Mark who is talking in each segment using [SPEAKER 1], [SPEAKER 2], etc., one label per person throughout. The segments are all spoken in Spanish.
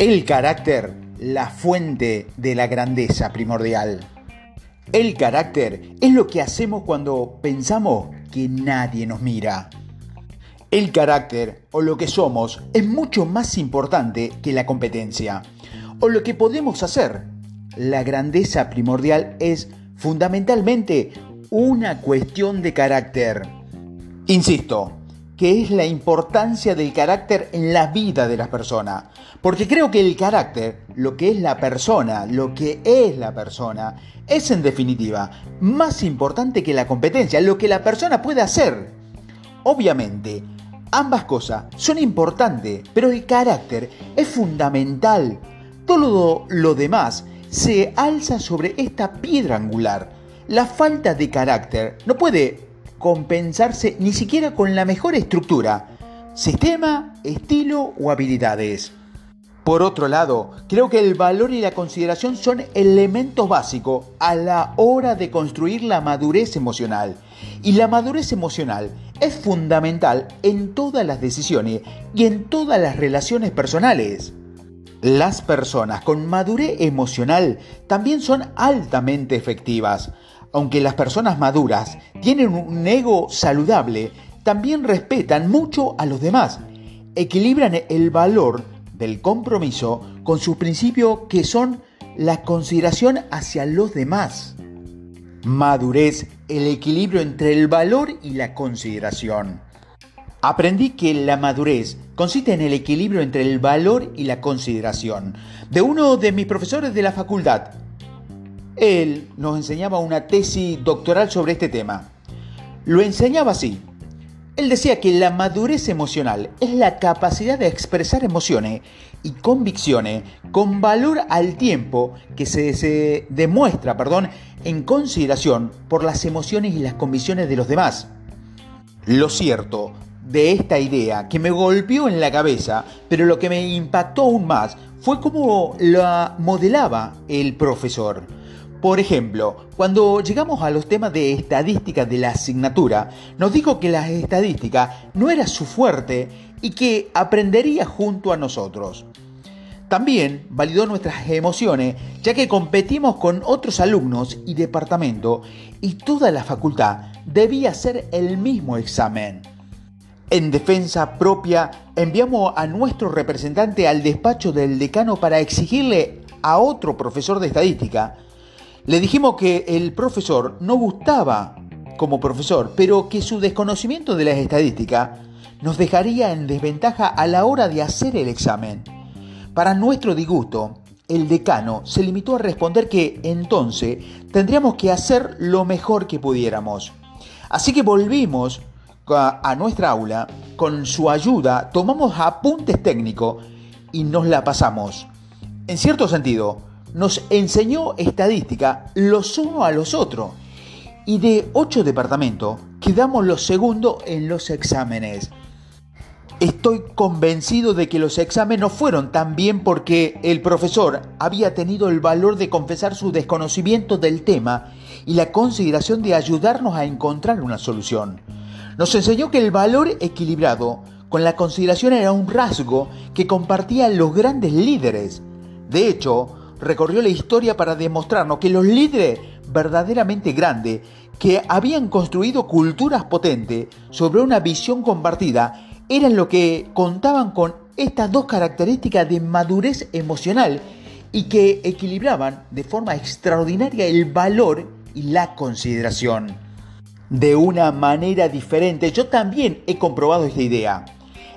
[SPEAKER 1] El carácter, la fuente de la grandeza primordial. El carácter es lo que hacemos cuando pensamos que nadie nos mira. El carácter o lo que somos es mucho más importante que la competencia o lo que podemos hacer. La grandeza primordial es fundamentalmente una cuestión de carácter. Insisto, que es la importancia del carácter en la vida de las personas. Porque creo que el carácter, lo que es la persona, lo que es la persona, es en definitiva más importante que la competencia, lo que la persona puede hacer. Obviamente, ambas cosas son importantes, pero el carácter es fundamental. Todo lo demás se alza sobre esta piedra angular. La falta de carácter no puede compensarse ni siquiera con la mejor estructura, sistema, estilo o habilidades. Por otro lado, creo que el valor y la consideración son elementos básicos a la hora de construir la madurez emocional. Y la madurez emocional es fundamental en todas las decisiones y en todas las relaciones personales. Las personas con madurez emocional también son altamente efectivas. Aunque las personas maduras tienen un ego saludable, también respetan mucho a los demás. Equilibran el valor del compromiso con sus principios que son la consideración hacia los demás. Madurez, el equilibrio entre el valor y la consideración. Aprendí que la madurez consiste en el equilibrio entre el valor y la consideración de uno de mis profesores de la facultad. Él nos enseñaba una tesis doctoral sobre este tema. Lo enseñaba así. Él decía que la madurez emocional es la capacidad de expresar emociones y convicciones con valor al tiempo que se, demuestra perdón, en consideración por las emociones y las convicciones de los demás. Lo cierto de esta idea que me golpeó en la cabeza, pero lo que me impactó aún más fue cómo la modelaba el profesor. Por ejemplo, cuando llegamos a los temas de estadística de la asignatura, nos dijo que la estadística no era su fuerte y que aprendería junto a nosotros. También validó nuestras emociones, ya que competimos con otros alumnos y departamento y toda la facultad debía hacer el mismo examen. En defensa propia, enviamos a nuestro representante al despacho del decano para exigirle a otro profesor de estadística. Le dijimos que el profesor no gustaba como profesor, pero que su desconocimiento de las estadísticas nos dejaría en desventaja a la hora de hacer el examen. Para nuestro disgusto, el decano se limitó a responder que entonces tendríamos que hacer lo mejor que pudiéramos. Así que volvimos a nuestra aula, con su ayuda tomamos apuntes técnicos y nos la pasamos. En cierto sentido, nos enseñó estadística los unos a los otros. Y de ocho departamentos, quedamos los segundos en los exámenes. Estoy convencido de que los exámenes no fueron tan bien porque el profesor había tenido el valor de confesar su desconocimiento del tema y la consideración de ayudarnos a encontrar una solución. Nos enseñó que el valor equilibrado con la consideración era un rasgo que compartían los grandes líderes. De hecho, recorrió la historia para demostrarnos que los líderes verdaderamente grandes, que habían construido culturas potentes sobre una visión compartida, eran los que contaban con estas dos características de madurez emocional y que equilibraban de forma extraordinaria el valor y la consideración de una manera diferente. Yo también he comprobado esta idea.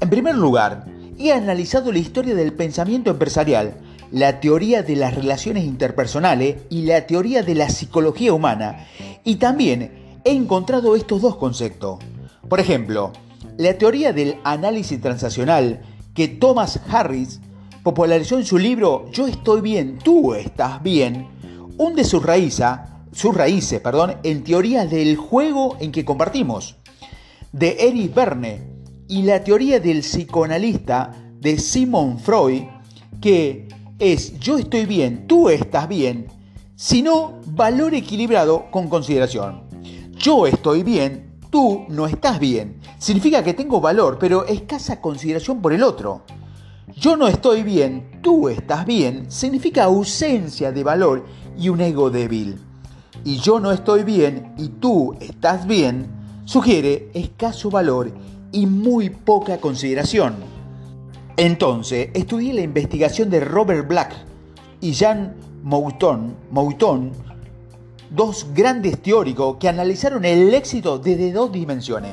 [SPEAKER 1] En primer lugar, he analizado la historia del pensamiento empresarial, la teoría de las relaciones interpersonales y la teoría de la psicología humana. Y también he encontrado estos dos conceptos. Por ejemplo, la teoría del análisis transaccional que Thomas Harris popularizó en su libro Yo estoy bien, tú estás bien, hunde sus raíces sus raíces perdón, en teoría del juego en que compartimos, de Erich Verne, y la teoría del psicoanalista de Simon Freud, que es yo estoy bien, tú estás bien, sino valor equilibrado con consideración. Yo estoy bien, tú no estás bien. Significa que tengo valor, pero escasa consideración por el otro. Yo no estoy bien, tú estás bien, significa ausencia de valor y un ego débil. Y yo no estoy bien y tú estás bien, sugiere escaso valor y muy poca consideración. Entonces, estudié la investigación de Robert Black y Jean Mouton, Mouton dos grandes teóricos que analizaron el éxito desde dos dimensiones.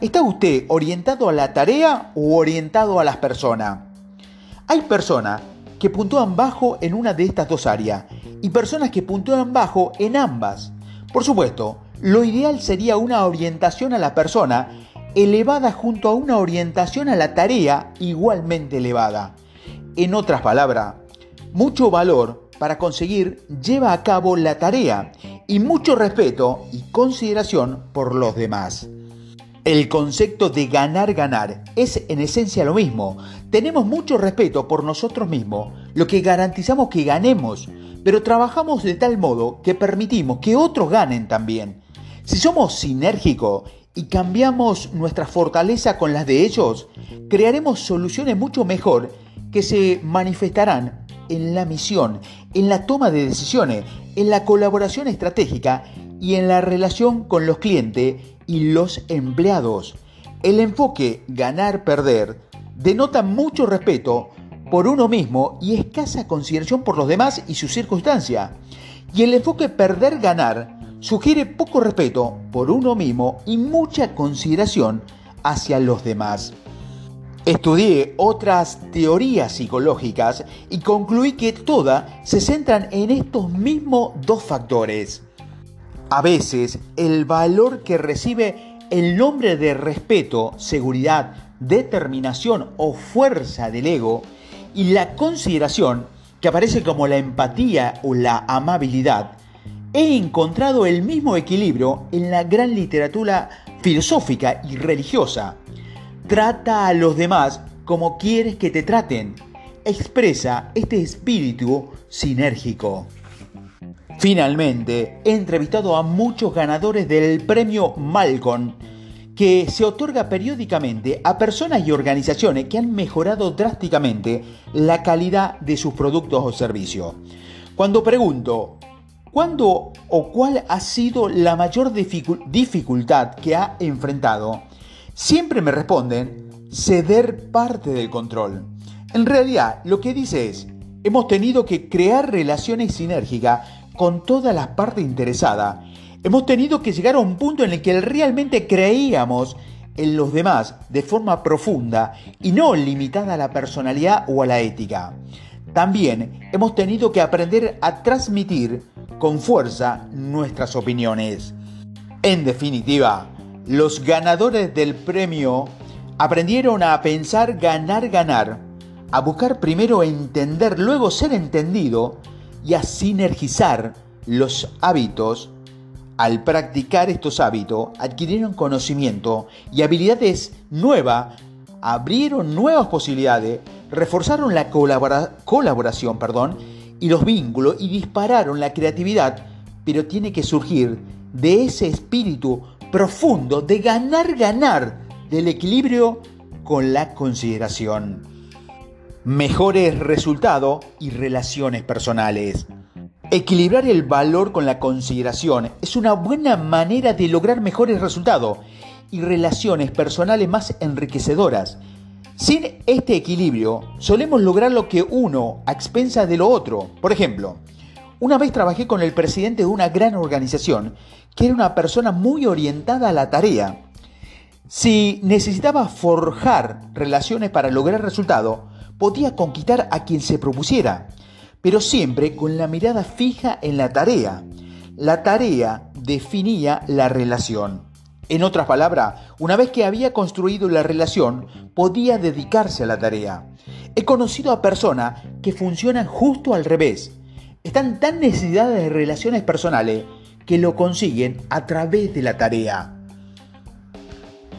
[SPEAKER 1] ¿Está usted orientado a la tarea o orientado a las personas? Hay personas que puntúan bajo en una de estas dos áreas y personas que puntúan bajo en ambas. Por supuesto, lo ideal sería una orientación a la persona elevada junto a una orientación a la tarea igualmente elevada. En otras palabras, mucho valor para conseguir lleva a cabo la tarea y mucho respeto y consideración por los demás. El concepto de ganar-ganar es en esencia lo mismo. Tenemos mucho respeto por nosotros mismos, lo que garantizamos que ganemos, pero trabajamos de tal modo que permitimos que otros ganen también. Si somos sinérgicos y cambiamos nuestra fortaleza con las de ellos, crearemos soluciones mucho mejor que se manifestarán en la misión, en la toma de decisiones, en la colaboración estratégica y en la relación con los clientes y los empleados. El enfoque ganar-perder denota mucho respeto por uno mismo y escasa consideración por los demás y sus circunstancias. Y el enfoque perder-ganar sugiere poco respeto por uno mismo y mucha consideración hacia los demás. Estudié otras teorías psicológicas y concluí que todas se centran en estos mismos dos factores. A veces el valor que recibe el nombre de respeto, seguridad, determinación o fuerza del ego y la consideración que aparece como la empatía o la amabilidad, he encontrado el mismo equilibrio en la gran literatura filosófica y religiosa Trata a los demás como quieres que te traten. Expresa este espíritu sinérgico. Finalmente, he entrevistado a muchos ganadores del premio Malcolm, que se otorga periódicamente a personas y organizaciones que han mejorado drásticamente la calidad de sus productos o servicios. Cuando pregunto, ¿cuándo o cuál ha sido la mayor dificultad que ha enfrentado? Siempre me responden ceder parte del control. En realidad, lo que dice es, hemos tenido que crear relaciones sinérgicas con todas las partes interesadas. Hemos tenido que llegar a un punto en el que realmente creíamos en los demás de forma profunda y no limitada a la personalidad o a la ética. También hemos tenido que aprender a transmitir con fuerza nuestras opiniones. En definitiva, los ganadores del premio aprendieron a pensar ganar, ganar, a buscar primero entender, luego ser entendido y a sinergizar los hábitos. Al practicar estos hábitos, adquirieron conocimiento y habilidades nuevas, abrieron nuevas posibilidades, reforzaron la colaboración perdón, y los vínculos y dispararon la creatividad, pero tiene que surgir de ese espíritu profundo de ganar-ganar del equilibrio con la consideración. Mejores resultados y relaciones personales. Equilibrar el valor con la consideración es una buena manera de lograr mejores resultados y relaciones personales más enriquecedoras. Sin este equilibrio, solemos lograr lo que uno a expensas de lo otro. Por ejemplo, una vez trabajé con el presidente de una gran organización que era una persona muy orientada a la tarea. Si necesitaba forjar relaciones para lograr resultado, podía conquistar a quien se propusiera, pero siempre con la mirada fija en la tarea. La tarea definía la relación. En otras palabras, una vez que había construido la relación, podía dedicarse a la tarea. He conocido a personas que funcionan justo al revés están tan necesitadas de relaciones personales que lo consiguen a través de la tarea.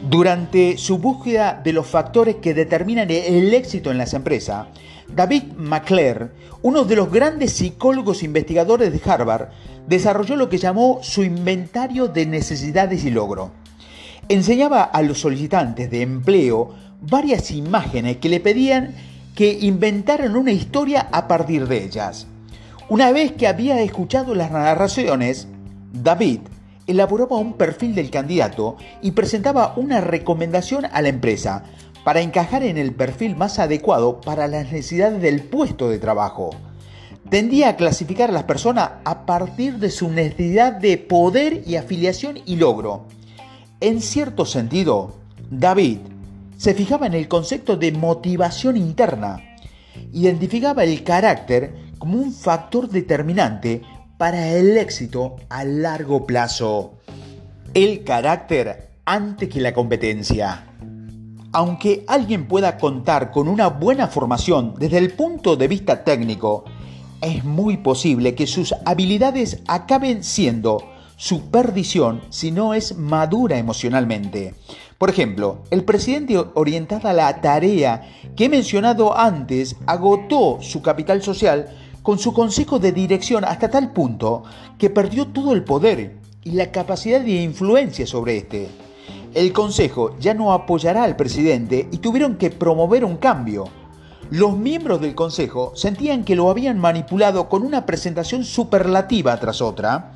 [SPEAKER 1] Durante su búsqueda de los factores que determinan el éxito en las empresas, David McClure, uno de los grandes psicólogos investigadores de Harvard, desarrolló lo que llamó su inventario de necesidades y logro. Enseñaba a los solicitantes de empleo varias imágenes que le pedían que inventaran una historia a partir de ellas. Una vez que había escuchado las narraciones, David elaboraba un perfil del candidato y presentaba una recomendación a la empresa para encajar en el perfil más adecuado para las necesidades del puesto de trabajo. Tendía a clasificar a las personas a partir de su necesidad de poder y afiliación y logro. En cierto sentido, David se fijaba en el concepto de motivación interna. Identificaba el carácter como un factor determinante para el éxito a largo plazo. El carácter antes que la competencia. Aunque alguien pueda contar con una buena formación desde el punto de vista técnico, es muy posible que sus habilidades acaben siendo su perdición si no es madura emocionalmente. Por ejemplo, el presidente orientado a la tarea que he mencionado antes agotó su capital social con su consejo de dirección hasta tal punto que perdió todo el poder y la capacidad de influencia sobre este. El consejo ya no apoyará al presidente y tuvieron que promover un cambio. Los miembros del consejo sentían que lo habían manipulado con una presentación superlativa tras otra,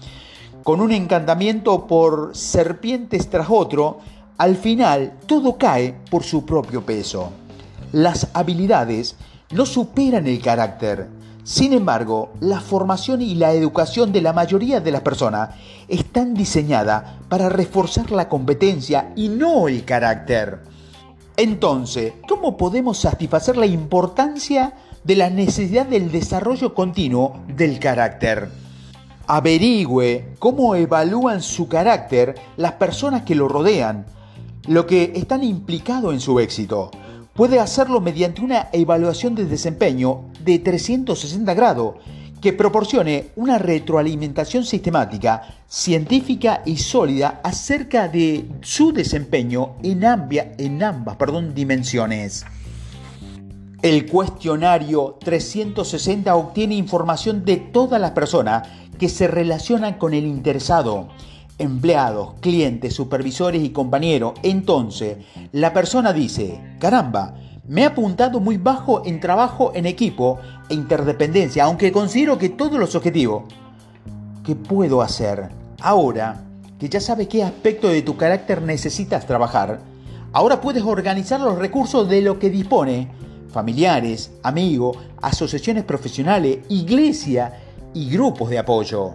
[SPEAKER 1] con un encantamiento por serpientes tras otro, al final todo cae por su propio peso. Las habilidades no superan el carácter sin embargo, la formación y la educación de la mayoría de las personas están diseñadas para reforzar la competencia y no el carácter. Entonces, ¿cómo podemos satisfacer la importancia de la necesidad del desarrollo continuo del carácter? Averigüe cómo evalúan su carácter las personas que lo rodean, lo que están implicado en su éxito puede hacerlo mediante una evaluación de desempeño de 360 grados que proporcione una retroalimentación sistemática, científica y sólida acerca de su desempeño en, en ambas dimensiones. El cuestionario 360 obtiene información de todas las personas que se relacionan con el interesado empleados, clientes, supervisores y compañeros. Entonces, la persona dice, caramba, me he apuntado muy bajo en trabajo en equipo e interdependencia, aunque considero que todos los objetivos. ¿Qué puedo hacer? Ahora que ya sabes qué aspecto de tu carácter necesitas trabajar, ahora puedes organizar los recursos de lo que dispone, familiares, amigos, asociaciones profesionales, iglesia y grupos de apoyo.